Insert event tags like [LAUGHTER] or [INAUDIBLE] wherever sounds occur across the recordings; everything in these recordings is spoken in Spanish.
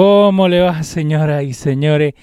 ¿Cómo le va, señoras y señores?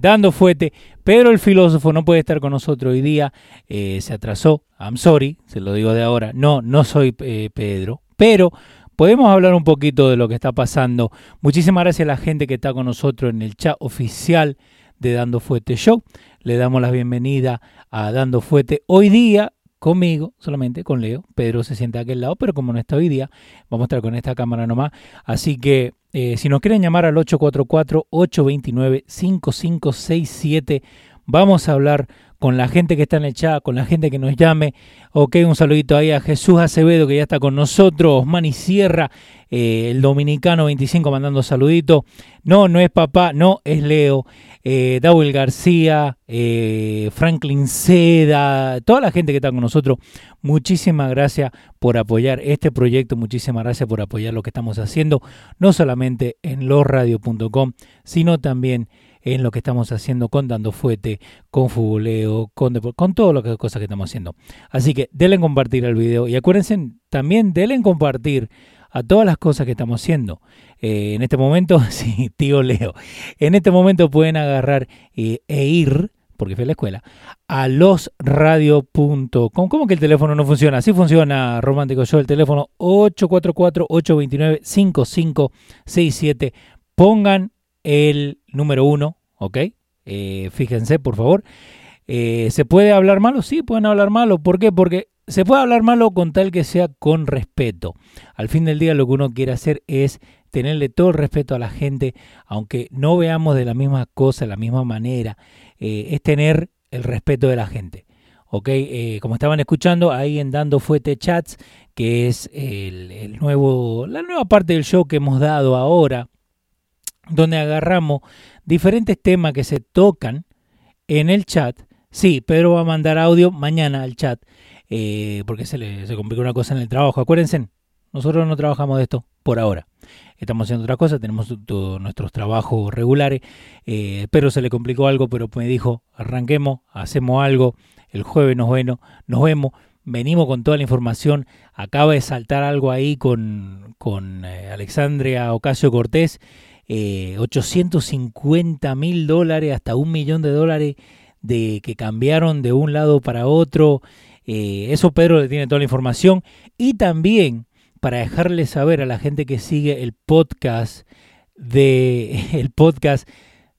Dando fuerte. Pero el filósofo no puede estar con nosotros hoy día. Eh, se atrasó. I'm sorry, se lo digo de ahora. No, no soy eh, Pedro. Pero podemos hablar un poquito de lo que está pasando. Muchísimas gracias a la gente que está con nosotros en el chat oficial de Dando Fuete Show. Le damos la bienvenida a Dando Fuete. Hoy día conmigo, solamente con Leo. Pedro se sienta a aquel lado, pero como no está hoy día, vamos a estar con esta cámara nomás. Así que eh, si nos quieren llamar al 844-829-5567, vamos a hablar con la gente que está en el chat, con la gente que nos llame. Ok, un saludito ahí a Jesús Acevedo que ya está con nosotros, Osmani Sierra, eh, el dominicano 25 mandando saludito. No, no es papá, no, es Leo. Eh, García, eh, Franklin Seda, toda la gente que está con nosotros, muchísimas gracias por apoyar este proyecto, muchísimas gracias por apoyar lo que estamos haciendo, no solamente en losradio.com, sino también en lo que estamos haciendo con Dando Fuete, con Fugoleo, con, con todo lo que cosas que estamos haciendo. Así que denle compartir el video y acuérdense también denle compartir a todas las cosas que estamos haciendo. Eh, en este momento, [LAUGHS] sí, tío Leo, en este momento pueden agarrar eh, e ir, porque fue a la escuela, a losradio.com. ¿Cómo que el teléfono no funciona? Sí funciona, Romántico Yo, el teléfono 844-829-5567. Pongan el número uno, ¿ok? Eh, fíjense, por favor. ¿Se puede hablar malo? Sí, pueden hablar malo. ¿Por qué? Porque se puede hablar malo con tal que sea con respeto. Al fin del día lo que uno quiere hacer es tenerle todo el respeto a la gente, aunque no veamos de la misma cosa, de la misma manera, eh, es tener el respeto de la gente. ¿ok? Eh, como estaban escuchando ahí en Dando Fuete Chats, que es el, nuevo, la nueva parte del show que hemos dado ahora, donde agarramos diferentes temas que se tocan en el chat. Sí, Pedro va a mandar audio mañana al chat eh, porque se le se complica una cosa en el trabajo. Acuérdense, nosotros no trabajamos de esto por ahora. Estamos haciendo otra cosa, tenemos todos nuestros trabajos regulares, eh, pero se le complicó algo, pero me dijo, arranquemos, hacemos algo, el jueves nos, bueno, nos vemos, venimos con toda la información, acaba de saltar algo ahí con, con eh, Alexandria Ocasio Cortés, 850 mil dólares, hasta un millón de dólares de que cambiaron de un lado para otro, eh, eso Pedro le tiene toda la información. Y también para dejarle saber a la gente que sigue el podcast de [LAUGHS] el podcast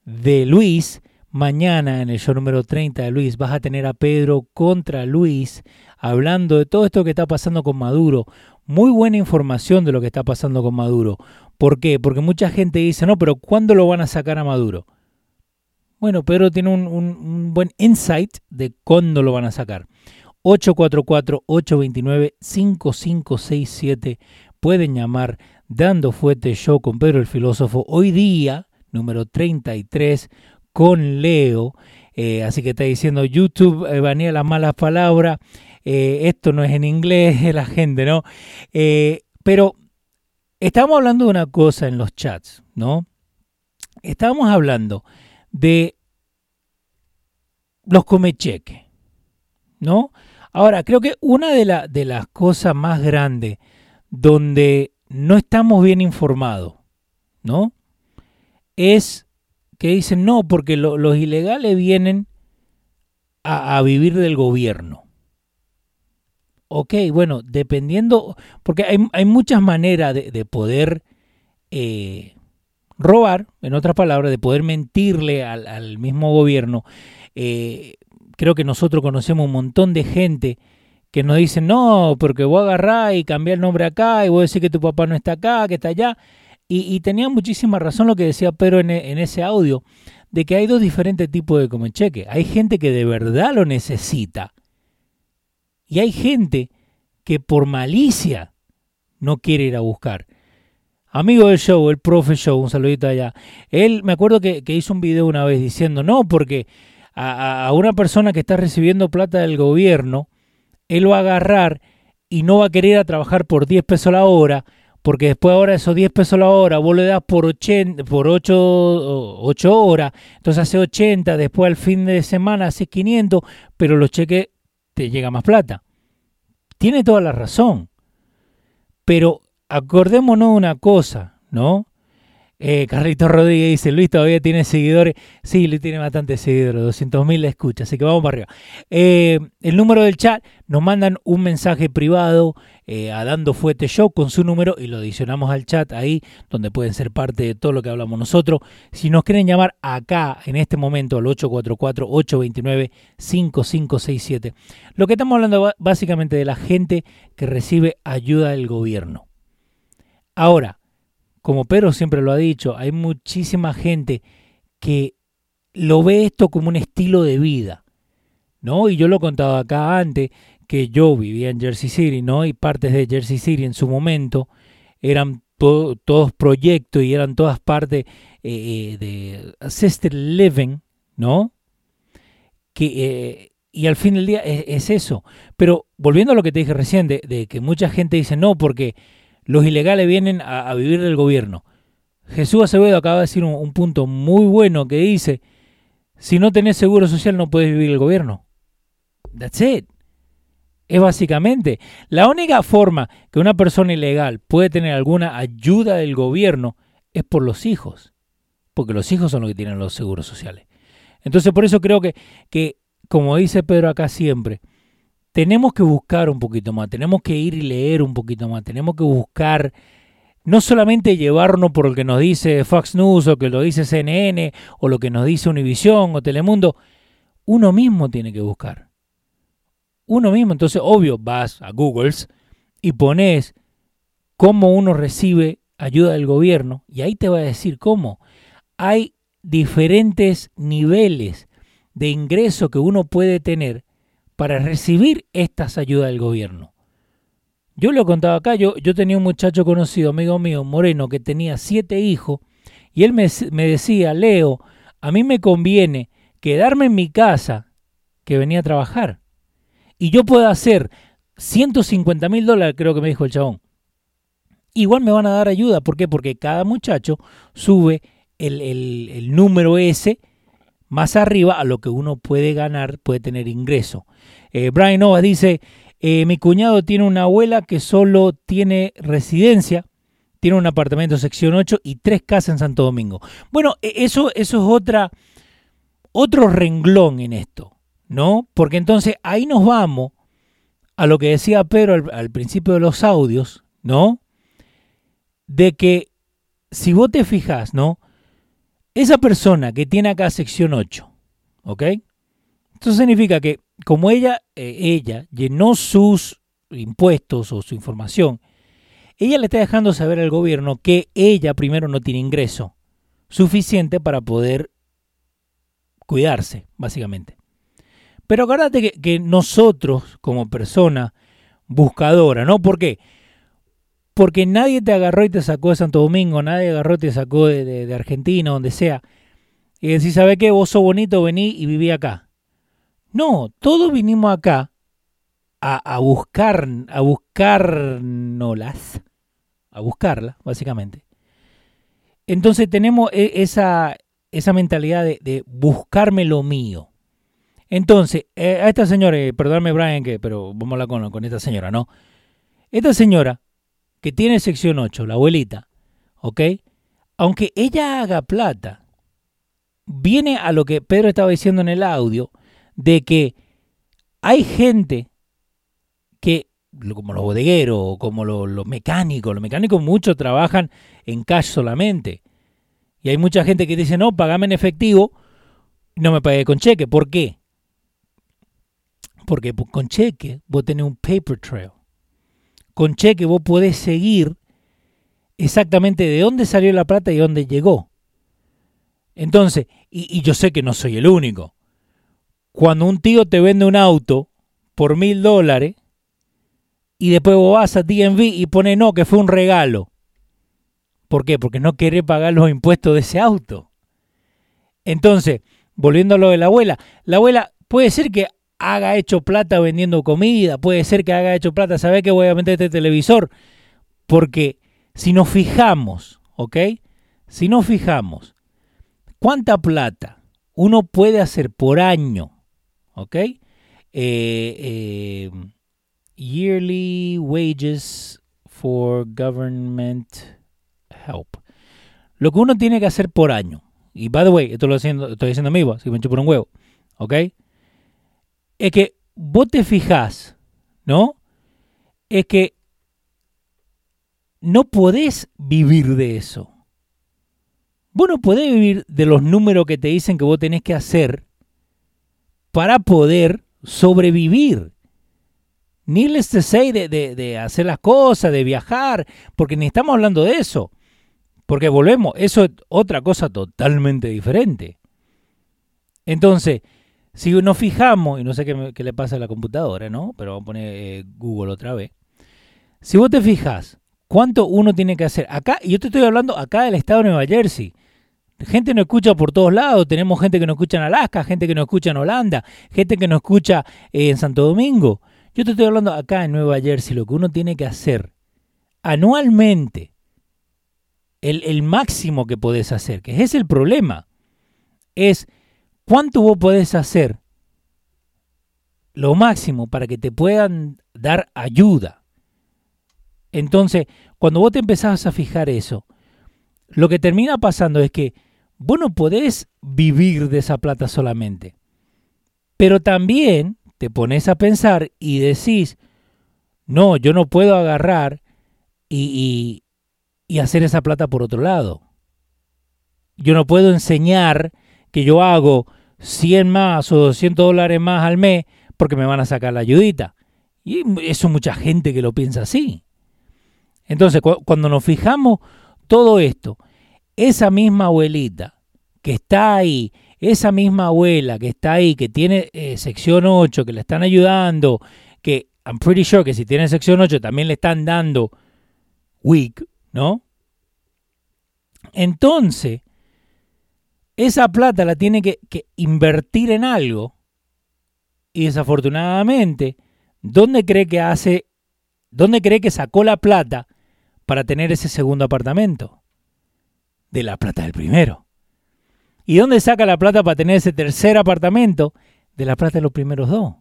de Luis, mañana en el show número 30 de Luis vas a tener a Pedro contra Luis hablando de todo esto que está pasando con Maduro. Muy buena información de lo que está pasando con Maduro. ¿Por qué? Porque mucha gente dice, no, pero ¿cuándo lo van a sacar a Maduro? Bueno, Pedro tiene un, buen insight de cuándo lo van a sacar. 844-829-5567. Pueden llamar Dando Fuete Show con Pedro el Filósofo. Hoy día, número 33, con Leo. Eh, así que está diciendo YouTube, eh, banea las malas palabras. Eh, esto no es en inglés, [LAUGHS] la gente, ¿no? pero estamos hablando de una cosa en los chats, ¿no? Estamos hablando de los comecheques, ¿no? Ahora, creo que una de, las cosas más grandes donde no estamos bien informados, ¿no? Es que dicen, no, porque los ilegales vienen a, vivir del gobierno. Ok, bueno, dependiendo, porque hay, hay muchas maneras de, de poder eh, robar, en otras palabras, de poder mentirle al, al mismo gobierno. Eh, creo que nosotros conocemos un montón de gente que nos dicen, no, porque voy a agarrar y cambiar el nombre acá y voy a decir que tu papá no está acá, que está allá. Y, tenía muchísima razón lo que decía Pedro en, en ese audio, de que hay dos diferentes tipos de Comecheque. Hay gente que de verdad lo necesita. Y hay gente que por malicia no quiere ir a buscar. Amigo del show, el profe show, un saludito allá. Él, me acuerdo que, hizo un video una vez diciendo, no, porque a, a, una persona que está recibiendo plata del gobierno, él va a agarrar y no va a querer a trabajar por 10 pesos la hora, porque después ahora esos 10 pesos la hora vos le das por, 80, por 8, 8 horas, entonces hace 80, después al fin de semana hace 500, pero los cheques te llega más plata. Tiene toda la razón. Pero acordémonos una cosa, ¿no? Eh, Rodríguez dice, Luis todavía tiene seguidores. Sí, Luis tiene bastantes seguidores, 200 mil escucha, así que vamos para arriba. Eh, el número del chat, nos mandan un mensaje privado eh, a Dando Fuete Show con su número y lo adicionamos al chat ahí, donde pueden ser parte de todo lo que hablamos nosotros. Si nos quieren llamar acá, en este momento, al 844-829-5567. Lo que estamos hablando básicamente de la gente que recibe ayuda del gobierno. Ahora, como Pedro siempre lo ha dicho, hay muchísima gente que lo ve esto como un estilo de vida, ¿no? Y yo lo he contado acá antes, que yo vivía en Jersey City, ¿no? Y partes de Jersey City en su momento eran to todos proyectos y eran todas partes eh, de assisted living, ¿no? Que, eh, y al fin del día es, es, eso. Pero volviendo a lo que te dije recién, de que mucha gente dice no, porque los ilegales vienen a, vivir del gobierno. Jesús Acevedo acaba de decir un, un, punto muy bueno que dice, si no tenés seguro social no puedes vivir el gobierno. That's it. Es básicamente la única forma que una persona ilegal puede tener alguna ayuda del gobierno es por los hijos, porque los hijos son los que tienen los seguros sociales. Entonces por eso creo que, que como dice Pedro acá siempre, tenemos que buscar un poquito más, tenemos que ir y leer un poquito más, tenemos que buscar no solamente llevarnos por lo que nos dice Fox News o que lo dice CNN o lo que nos dice Univision o Telemundo, uno mismo tiene que buscar. Uno mismo, entonces obvio, vas a Google y pones cómo uno recibe ayuda del gobierno y ahí te va a decir cómo. Hay diferentes niveles de ingreso que uno puede tener para recibir estas ayudas del gobierno. Yo lo he contado acá, yo, tenía un muchacho conocido, amigo mío, moreno, que tenía siete hijos, y él me, decía, Leo, a mí me conviene quedarme en mi casa que venía a trabajar. Y yo puedo hacer 150 mil dólares, creo que me dijo el chabón. Igual me van a dar ayuda. ¿Por qué? Porque cada muchacho sube el, el, el número ese más arriba a lo que uno puede ganar, puede tener ingreso. Eh, Brian Novas dice, eh, mi cuñado tiene una abuela que solo tiene residencia, tiene un apartamento sección 8 y tres casas en Santo Domingo. Bueno, e, eso, eso es otra, otro renglón en esto, ¿no? Porque entonces ahí nos vamos a lo que decía Pedro al, al principio de los audios, ¿no? De que si vos te fijas, ¿no? Esa persona que tiene acá sección 8, ¿ok? Esto significa que como ella, eh, ella llenó sus impuestos o su información, ella le está dejando saber al gobierno que ella primero no tiene ingreso suficiente para poder cuidarse, básicamente. Pero acuérdate que, que nosotros, como persona buscadora, ¿no? ¿Por qué? Porque nadie te agarró y te sacó de Santo Domingo, nadie agarró y te sacó de, Argentina, donde sea. Y decís, ¿sabe qué? Vos sos bonito, vení y viví acá. No, todos vinimos acá a, a buscar, a buscarnolas, a buscarla, básicamente. Entonces tenemos esa, esa mentalidad de, de buscarme lo mío. Entonces, eh, a esta señora, eh, perdóname Brian, que, pero vamos a hablar con, con esta señora, ¿no? Esta señora que tiene sección 8, la abuelita, ¿ok? Aunque ella haga plata, viene a lo que Pedro estaba diciendo en el audio, de que hay gente que como los bodegueros, como los, mecánicos. Los mecánicos muchos trabajan en cash solamente. Y hay mucha gente que dice, no, pagame en efectivo, no me pagué con cheque. ¿Por qué? Porque con cheque vos tenés un paper trail. Con cheque vos podés seguir exactamente de dónde salió la plata y dónde llegó. Entonces, y, yo sé que no soy el único. Cuando un tío te vende un auto por mil dólares, y después vos vas a DMV y pone no, que fue un regalo. ¿Por qué? Porque no querés pagar los impuestos de ese auto. Entonces, volviendo a lo de la abuela, la abuela puede ser que haga hecho plata vendiendo comida, puede ser que haga hecho plata, ¿sabe que voy a vender este televisor? Porque si nos fijamos, ¿ok? Si nos fijamos, ¿cuánta plata uno puede hacer por año? ¿Ok? Eh, eh, yearly wages for government help. Lo que uno tiene que hacer por año. Y by the way, esto lo haciendo, estoy diciendo amigo, así me echo por un huevo. ¿Ok? Es que vos te fijás, ¿no? Es que no podés vivir de eso. Vos no podés vivir de los números que te dicen que vos tenés que hacer para poder sobrevivir. Ni les say de, de, hacer las cosas, de viajar, porque ni estamos hablando de eso. Porque volvemos, eso es otra cosa totalmente diferente. Entonces, si nos fijamos, y no sé qué, le pasa a la computadora, ¿no? Pero vamos a poner eh, Google otra vez. Si vos te fijas, ¿cuánto uno tiene que hacer? Acá, y yo te estoy hablando acá del estado de Nueva Jersey. Gente nos escucha por todos lados. Tenemos gente que nos escucha en Alaska, gente que nos escucha en Holanda, gente que nos escucha eh, en Santo Domingo. Yo te estoy hablando acá en Nueva Jersey, lo que uno tiene que hacer anualmente, el, máximo que podés hacer, que es el problema, es cuánto vos podés hacer lo máximo para que te puedan dar ayuda. Entonces, cuando vos te empezás a fijar eso, lo que termina pasando es que vos no podés vivir de esa plata solamente. Pero también te pones a pensar y decís, no, yo no puedo agarrar y, y, hacer esa plata por otro lado. Yo no puedo enseñar que yo hago 100 más o 200 dólares más al mes porque me van a sacar la ayudita. Y eso mucha gente que lo piensa así. Entonces, cuando nos fijamos todo esto, esa misma abuelita que está ahí esa misma abuela que está ahí, que tiene eh, sección 8, que le están ayudando, que I'm pretty sure que si tiene sección 8 también le están dando week, ¿no? Entonces, esa plata la tiene que, invertir en algo y desafortunadamente, ¿dónde cree que hace, dónde cree que sacó la plata para tener ese segundo apartamento? De la plata del primero. ¿Y dónde saca la plata para tener ese tercer apartamento? De la plata de los primeros dos.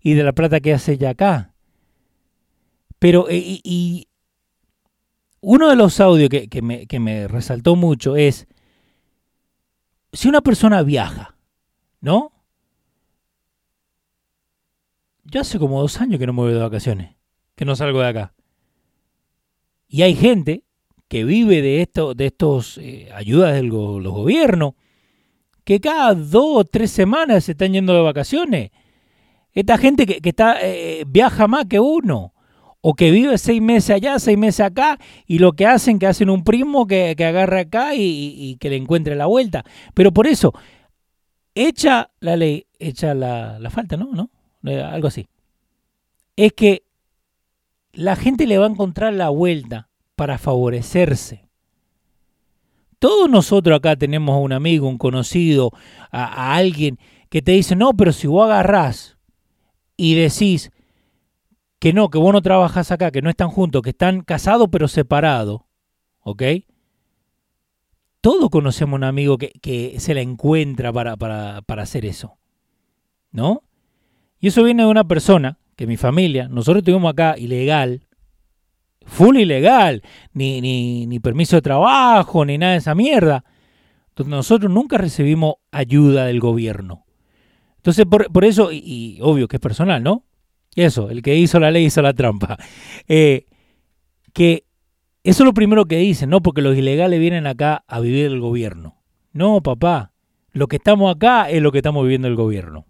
Y de la plata que hace ya acá. Pero, eh, y, uno de los audios que, que me resaltó mucho es, si una persona viaja, ¿no? Yo hace como dos años que no me voy de vacaciones, que no salgo de acá. Y hay gente que vive de, esto, de estos eh, ayudas de los gobiernos, que cada dos o tres semanas se están yendo de vacaciones. Esta gente que, está, eh, viaja más que uno, o que vive seis meses allá, seis meses acá, y lo que hacen, que hacen un primo que, que agarra acá y, que le encuentre la vuelta. Pero por eso, echa la ley, echa la, la falta, ¿no? ¿no? Eh, algo así. Es que la gente le va a encontrar la vuelta para favorecerse. Todos nosotros acá tenemos a un amigo, un conocido, a, alguien que te dice, no, pero si vos agarrás y decís que no, que vos no trabajas acá, que no están juntos, que están casados pero separados, ¿ok? Todos conocemos a un amigo que, que se la encuentra para, para, para hacer eso, ¿no? Y eso viene de una persona que mi familia, nosotros tuvimos acá ilegal, full ilegal, ni, ni, ni permiso de trabajo, ni nada de esa mierda. Entonces nosotros nunca recibimos ayuda del gobierno. Entonces por, eso, y, obvio que es personal, ¿no? Eso, el que hizo la ley hizo la trampa. [LAUGHS] Eh, que eso es lo primero que dicen, ¿no? Porque los ilegales vienen acá a vivir el gobierno. No, papá, lo que estamos acá es lo que estamos viviendo el gobierno.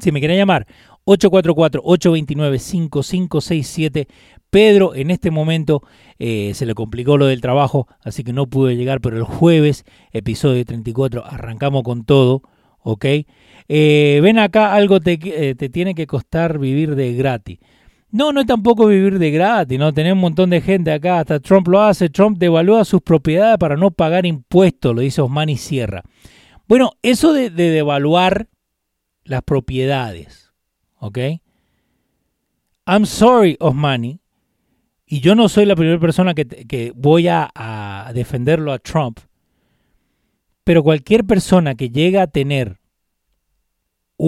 Si me quieren llamar, 844-829-5567. Pedro en este momento eh, se le complicó lo del trabajo, así que no pudo llegar, pero el jueves, episodio 34, arrancamos con todo, ¿ok? Eh, ven acá, algo te, eh, te tiene que costar vivir de gratis. No, no es tampoco vivir de gratis, ¿no? Tenemos un montón de gente acá, hasta Trump lo hace, Trump devalúa sus propiedades para no pagar impuestos, lo dice Osmani Sierra. Bueno, eso de, devaluar las propiedades, ¿ok? I'm sorry, Osmani, y yo no soy la primera persona que, voy a, a defenderlo a Trump, pero cualquier persona que llega a tener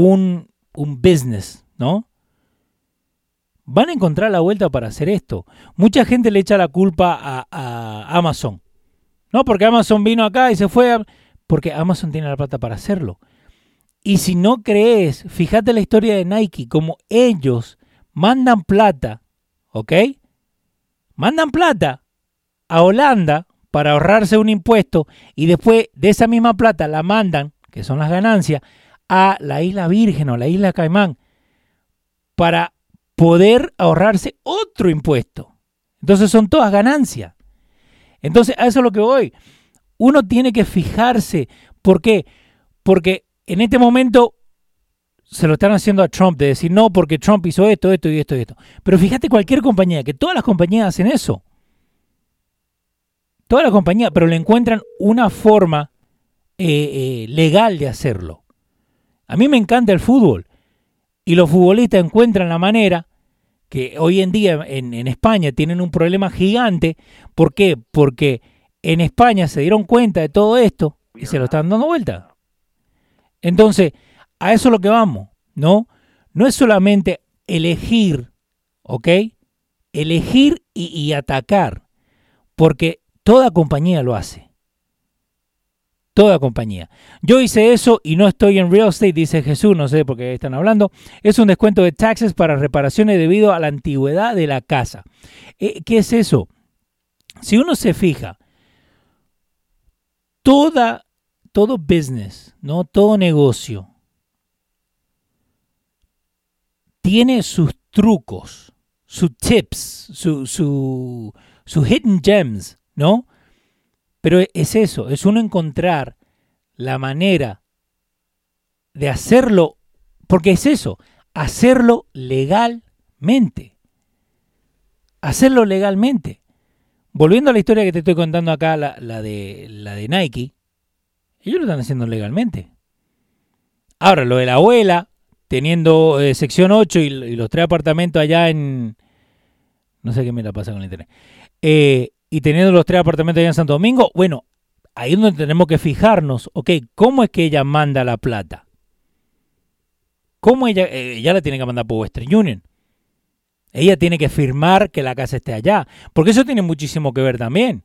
un, un business, ¿no? van a encontrar la vuelta para hacer esto. Mucha gente le echa la culpa a, Amazon. No, porque Amazon vino acá y se fue. Porque Amazon tiene la plata para hacerlo. Y si no crees, fíjate la historia de Nike, como ellos mandan plata, ¿ok? Mandan plata a Holanda para ahorrarse un impuesto y después de esa misma plata la mandan, que son las ganancias, a la isla Virgen o la isla Caimán para poder ahorrarse otro impuesto. Entonces son todas ganancias. Entonces a eso es lo que voy. Uno tiene que fijarse. ¿Por qué? Porque en este momento se lo están haciendo a Trump de decir no, porque Trump hizo esto, esto y esto y esto. Pero fíjate cualquier compañía, que todas las compañías hacen eso. Todas las compañías, pero le encuentran una forma eh, eh, legal de hacerlo. A mí me encanta el fútbol. Y los futbolistas encuentran la manera que hoy en día en, España tienen un problema gigante. ¿Por qué? Porque en España se dieron cuenta de todo esto y se lo están dando vuelta. Entonces, a eso es lo que vamos, ¿no? No es solamente elegir, ¿ok? Elegir y atacar, porque toda compañía lo hace toda compañía. Yo hice eso y no estoy en real estate, dice Jesús, no sé por qué están hablando. Es un descuento de taxes para reparaciones debido a la antigüedad de la casa. Eh, ¿Qué es eso? Si uno se fija, toda, todo business, ¿no? todo negocio, tiene sus trucos, sus tips, sus su, hidden gems, ¿no? Pero es eso, es uno encontrar la manera de hacerlo, porque es eso, hacerlo legalmente. Hacerlo legalmente. Volviendo a la historia que te estoy contando acá, la, de, la de Nike, ellos lo están haciendo legalmente. Ahora, lo de la abuela, teniendo eh, sección 8 y, los tres apartamentos allá en... No sé qué me la pasa con el internet. Eh, y teniendo los tres apartamentos allá en Santo Domingo, bueno, ahí es donde tenemos que fijarnos, ok, ¿cómo es que ella manda la plata? ¿Cómo ella, eh, ella la tiene que mandar por Western Union? Ella tiene que firmar que la casa esté allá, porque eso tiene muchísimo que ver también.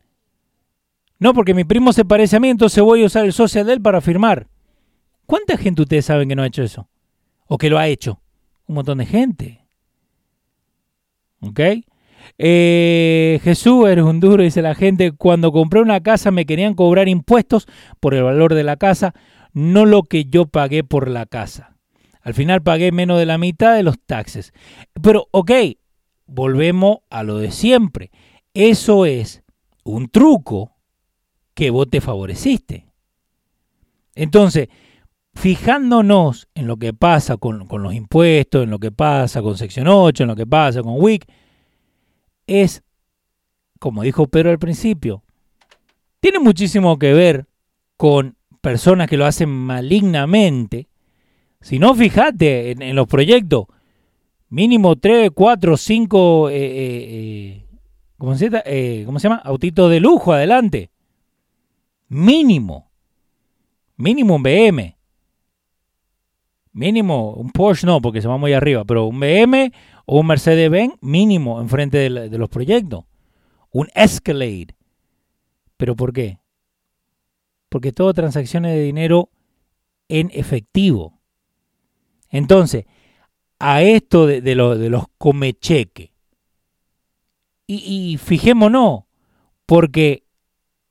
No, porque mi primo se parece a mí, entonces voy a usar el social de él para firmar. ¿Cuánta gente ustedes saben que no ha hecho eso? ¿O que lo ha hecho? Un montón de gente. ¿Ok? Eh, Jesús, eres un duro, dice la gente. Cuando compré una casa me querían cobrar impuestos por el valor de la casa, no lo que yo pagué por la casa. Al final pagué menos de la mitad de los taxes. Pero, ok, volvemos a lo de siempre. Eso es un truco que vos te favoreciste. Entonces, fijándonos en lo que pasa con, con, los impuestos, en lo que pasa con sección 8, en lo que pasa con WIC, es, como dijo Pedro al principio, tiene muchísimo que ver con personas que lo hacen malignamente. Si no, fíjate en, los proyectos, mínimo 3, 4, 5, ¿cómo, se, eh, ¿cómo se llama? Autitos de lujo adelante. Mínimo. Mínimo un BM. Mínimo un Porsche no, porque se va muy arriba, pero un BM o un Mercedes-Benz mínimo enfrente de, los proyectos. Un Escalade. ¿Pero por qué? Porque todo transacciones de dinero en efectivo. Entonces, a esto de, los comecheque. Y, y fijémonos, porque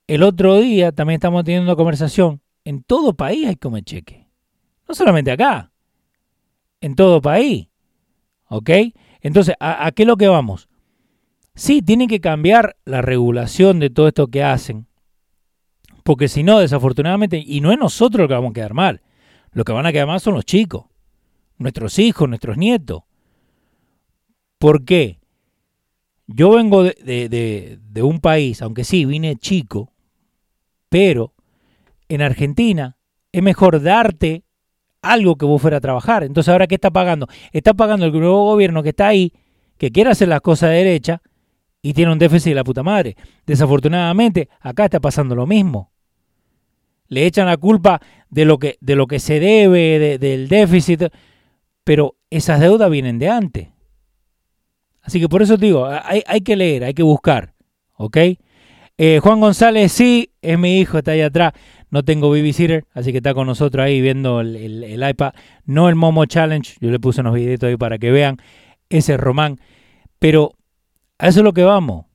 el otro día también estamos teniendo una conversación. En todo país hay comecheque. No solamente acá. En todo país. ¿Ok? Entonces, ¿a, ¿a, qué es lo que vamos? Sí, tienen que cambiar la regulación de todo esto que hacen. Porque si no, desafortunadamente, y no es nosotros lo que vamos a quedar mal. Lo que van a quedar mal son los chicos. Nuestros hijos, nuestros nietos. ¿Por qué? Yo vengo de, de un país, aunque sí, vine chico, pero en Argentina es mejor darte algo que vos fuera a trabajar. Entonces, ¿ahora qué está pagando? Está pagando el nuevo gobierno que está ahí, que quiere hacer las cosas de derecha y tiene un déficit de la puta madre. Desafortunadamente, acá está pasando lo mismo. Le echan la culpa de lo que, de lo que se debe, de, del déficit, pero esas deudas vienen de antes. Así que por eso te digo, hay, hay que leer, hay que buscar, ¿ok? Eh, Juan González, sí, es mi hijo, está ahí atrás. No tengo babysitter, así que está con nosotros ahí viendo el, iPad. No el Momo Challenge, yo le puse unos videitos ahí para que vean. Ese es Román. Pero a eso es lo que vamos.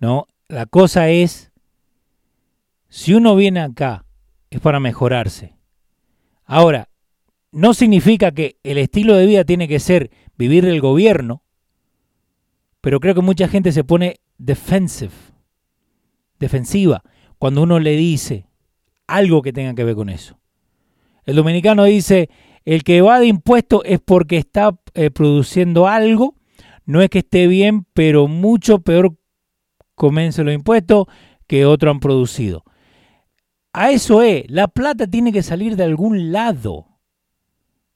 ¿No? La cosa es, si uno viene acá, es para mejorarse. Ahora, no significa que el estilo de vida tiene que ser vivir del gobierno, pero creo que mucha gente se pone defensive defensiva cuando uno le dice algo que tenga que ver con eso. El dominicano dice, el que va de impuestos es porque está eh, produciendo algo, no es que esté bien, pero mucho peor comience los impuestos que otros han producido. A eso es, la plata tiene que salir de algún lado.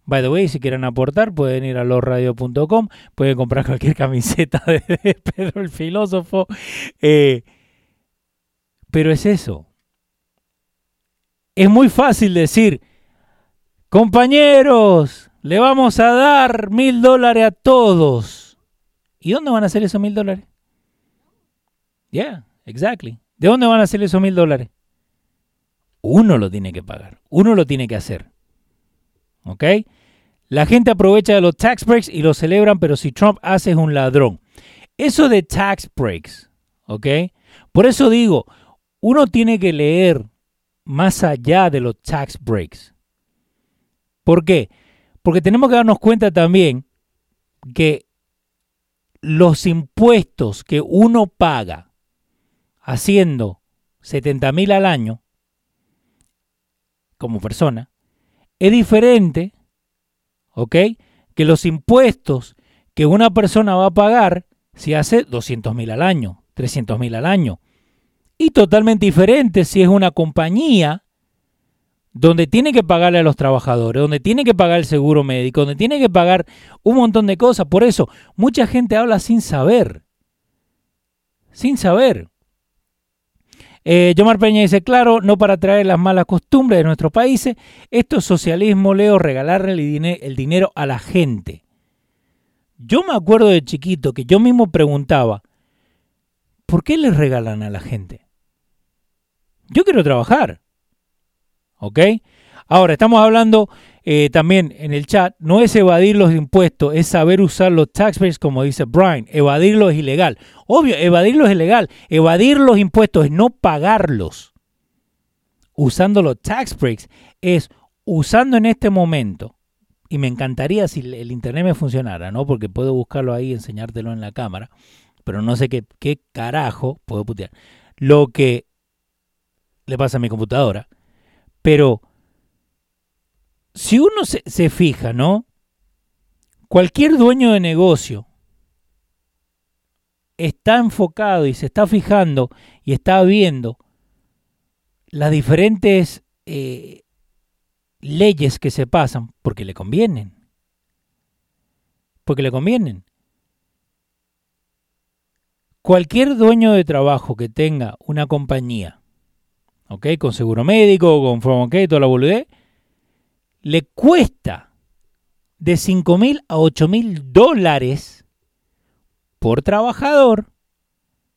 By the way, si quieren aportar, pueden ir a losradio.com, pueden comprar cualquier camiseta [LAUGHS] de Pedro el filósofo. Eh, pero es eso. Es muy fácil decir, compañeros, le vamos a dar mil dólares a todos. ¿Y dónde van a hacer esos mil dólares? Yeah, exactly. ¿De dónde van a hacer esos mil dólares? Uno lo tiene que pagar, uno lo tiene que hacer. ¿Ok? La gente aprovecha de los tax breaks y lo celebran, pero si Trump hace es un ladrón. Eso de tax breaks, ¿ok? Por eso digo, uno tiene que leer más allá de los tax breaks. ¿Por qué? Porque tenemos que darnos cuenta también que los impuestos que uno paga haciendo 70 mil al año como persona es diferente, ¿ok? Que los impuestos que una persona va a pagar si hace 200 mil al año, 300 mil al año. Y totalmente diferente si es una compañía donde tiene que pagarle a los trabajadores, donde tiene que pagar el seguro médico, donde tiene que pagar un montón de cosas. Por eso, mucha gente habla sin saber. Sin saber. Eh, Yomar Peña dice, claro, no para traer las malas costumbres de nuestros países. Esto es socialismo, Leo, regalarle el, el dinero a la gente. Yo me acuerdo de chiquito que yo mismo preguntaba, ¿por qué le regalan a la gente? Yo quiero trabajar. ¿Ok? Ahora, estamos hablando eh, también en el chat, no es evadir los impuestos, es saber usar los tax breaks como dice Brian. Evadirlo es ilegal. Obvio, evadirlo es ilegal. Evadir los impuestos es no pagarlos. Usando los tax breaks es usando en este momento, y me encantaría si el internet me funcionara, ¿no? Porque puedo buscarlo ahí y enseñártelo en la cámara, pero no sé qué, qué carajo puedo putear. Lo que le pasa a mi computadora. Pero si uno se, se, fija, ¿no? Cualquier dueño de negocio está enfocado y se está fijando y está viendo las diferentes eh, leyes que se pasan porque le convienen. Porque le convienen. Cualquier dueño de trabajo que tenga una compañía ¿ok? Con seguro médico, con forma toda la boludez, le cuesta de 5 mil a 8 mil dólares por trabajador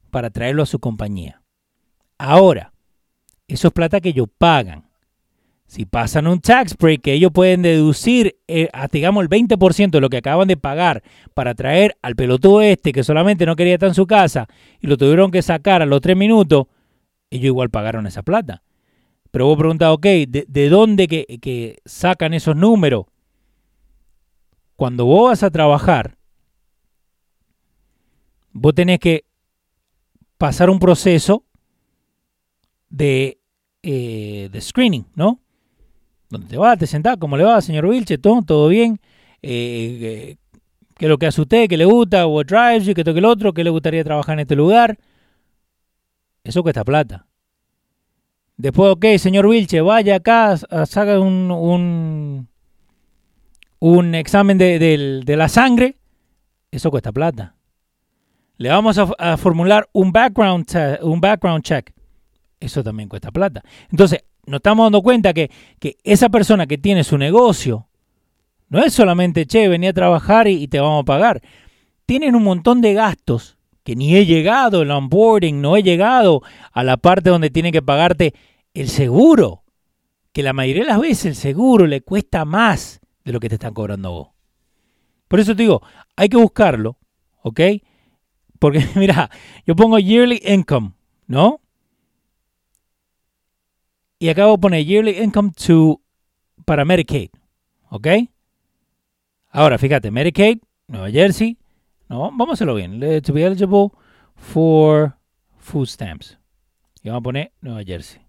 para traerlo a su compañía. Ahora, eso es plata que ellos pagan. si pasan un tax break que ellos pueden deducir eh, hasta digamos el 20% de lo que acaban de pagar para traer al pelotudo este que solamente no quería estar en su casa y lo tuvieron que sacar a los tres minutos, ellos igual pagaron esa plata. Pero vos preguntás, ok, ¿de, dónde que, sacan esos números? Cuando vos vas a trabajar, vos tenés que pasar un proceso de, eh, de screening, ¿no? Donde te vas, te sentás, ¿cómo le va, señor Wilche? ¿Todo, todo bien? Eh, eh, ¿Qué es lo que hace usted? ¿Qué le gusta? ¿What drives you? ¿Qué toque el otro? ¿Qué le gustaría trabajar en este lugar? Eso cuesta plata. Después, ok, señor Wilche, vaya acá, haga un, un, un examen de, de, la sangre. Eso cuesta plata. Le vamos a, formular un background, un background check. Eso también cuesta plata. Entonces, nos estamos dando cuenta que, que esa persona que tiene su negocio no es solamente, che, venía a trabajar y, te vamos a pagar. Tienen un montón de gastos ni he llegado, el onboarding, no he llegado a la parte donde tiene que pagarte el seguro. Que la mayoría de las veces el seguro le cuesta más de lo que te están cobrando vos. Por eso te digo, hay que buscarlo, ¿ok? Porque [LAUGHS] mira, yo pongo yearly income, ¿no? Y acabo de poner yearly income to para Medicaid, ¿ok? Ahora, fíjate, Medicaid, Nueva Jersey, vamos a hacerlo bien. To be eligible for food stamps. Y vamos a poner Nueva Jersey.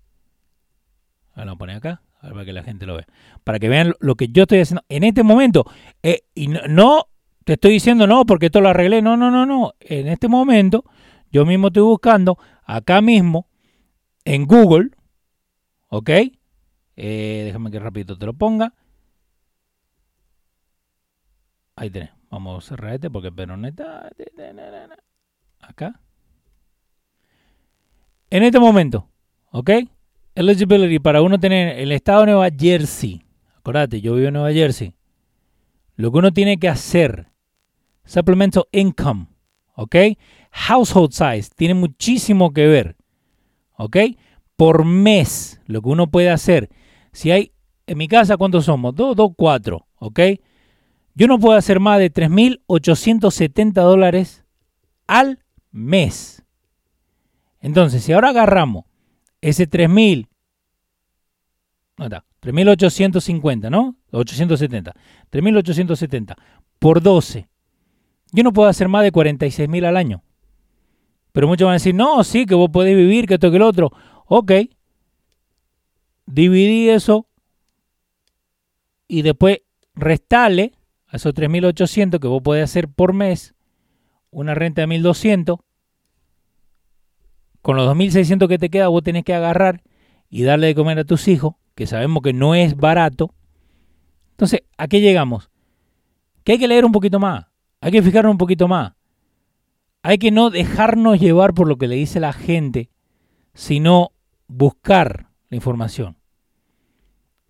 Vamos a poner acá, para que la gente lo vea. Para que vean lo que yo estoy haciendo en este momento. Eh, y no te estoy diciendo no porque esto lo arreglé. No, no, no, no. En este momento yo mismo estoy buscando acá mismo en Google. ¿Ok? Eh, déjame que rápido te lo ponga. Ahí tenés. Vamos a cerrar este porque Peroneta. Acá. En este momento. ¿Ok? Eligibility para uno tener el estado de Nueva Jersey. Acordate, yo vivo en Nueva Jersey. Lo que uno tiene que hacer Supplemental income. ¿Ok? Household size. Tiene muchísimo que ver. ¿Ok? Por mes. Lo que uno puede hacer. Si hay, en mi casa, ¿cuántos somos? Dos, dos, cuatro. ¿Ok? Yo no puedo hacer más de 3.870 dólares al mes. Entonces, si ahora agarramos ese 3.000, no está, 3.850, ¿no? 870. 3.870 por 12 yo no puedo hacer más de 46 mil al año. Pero muchos van a decir, no, sí, que vos podés vivir, que esto, que el otro. Ok. Dividí eso y después restale a esos 3.800 que vos podés hacer por mes una renta de 1.200. Con los 2.600 que te queda, vos tenés que agarrar y darle de comer a tus hijos, que sabemos que no es barato. Entonces, ¿a qué llegamos? Que hay que leer un poquito más. Hay que fijarnos un poquito más. Hay que no dejarnos llevar por lo que le dice la gente, sino buscar la información.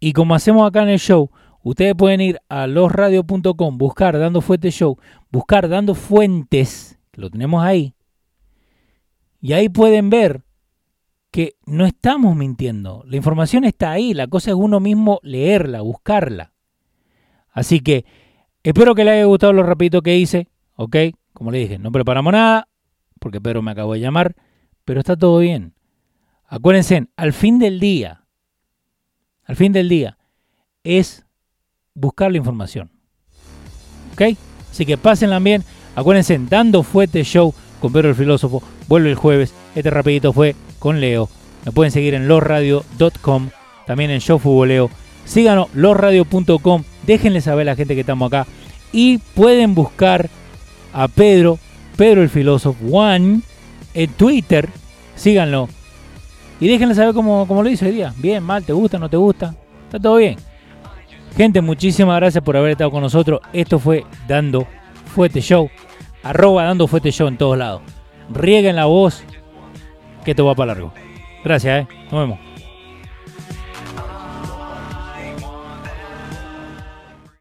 Y como hacemos acá en el show, ustedes pueden ir a losradio.com, buscar Dando Fuentes Show, buscar Dando Fuentes, lo tenemos ahí, y ahí pueden ver que no estamos mintiendo. La información está ahí, la cosa es uno mismo leerla, buscarla. Así que Espero que le haya gustado lo rapidito que hice, ¿ok? Como le dije, no preparamos nada, porque Pedro me acabó de llamar, pero está todo bien. Acuérdense, al fin del día, al fin del día, es buscar la información. ¿Ok? Así que pásenla bien. Acuérdense, Dando Fuete Show con Pedro el Filósofo. Vuelve el jueves. Este rapidito fue con Leo. Me pueden seguir en losradio.com, también en Show Leo. Síganos, losradio.com Déjenle saber a la gente que estamos acá. Y pueden buscar a Pedro, Pedro el Filósofo One, en Twitter. Síganlo. Y déjenle saber cómo, cómo lo hizo hoy día. Bien, mal, te gusta, no te gusta. Está todo bien. Gente, muchísimas gracias por haber estado con nosotros. Esto fue Dando Fuete Show. Arroba Dando Fuete Show en todos lados. Rieguen la voz que te va para largo. Gracias, eh. Nos vemos.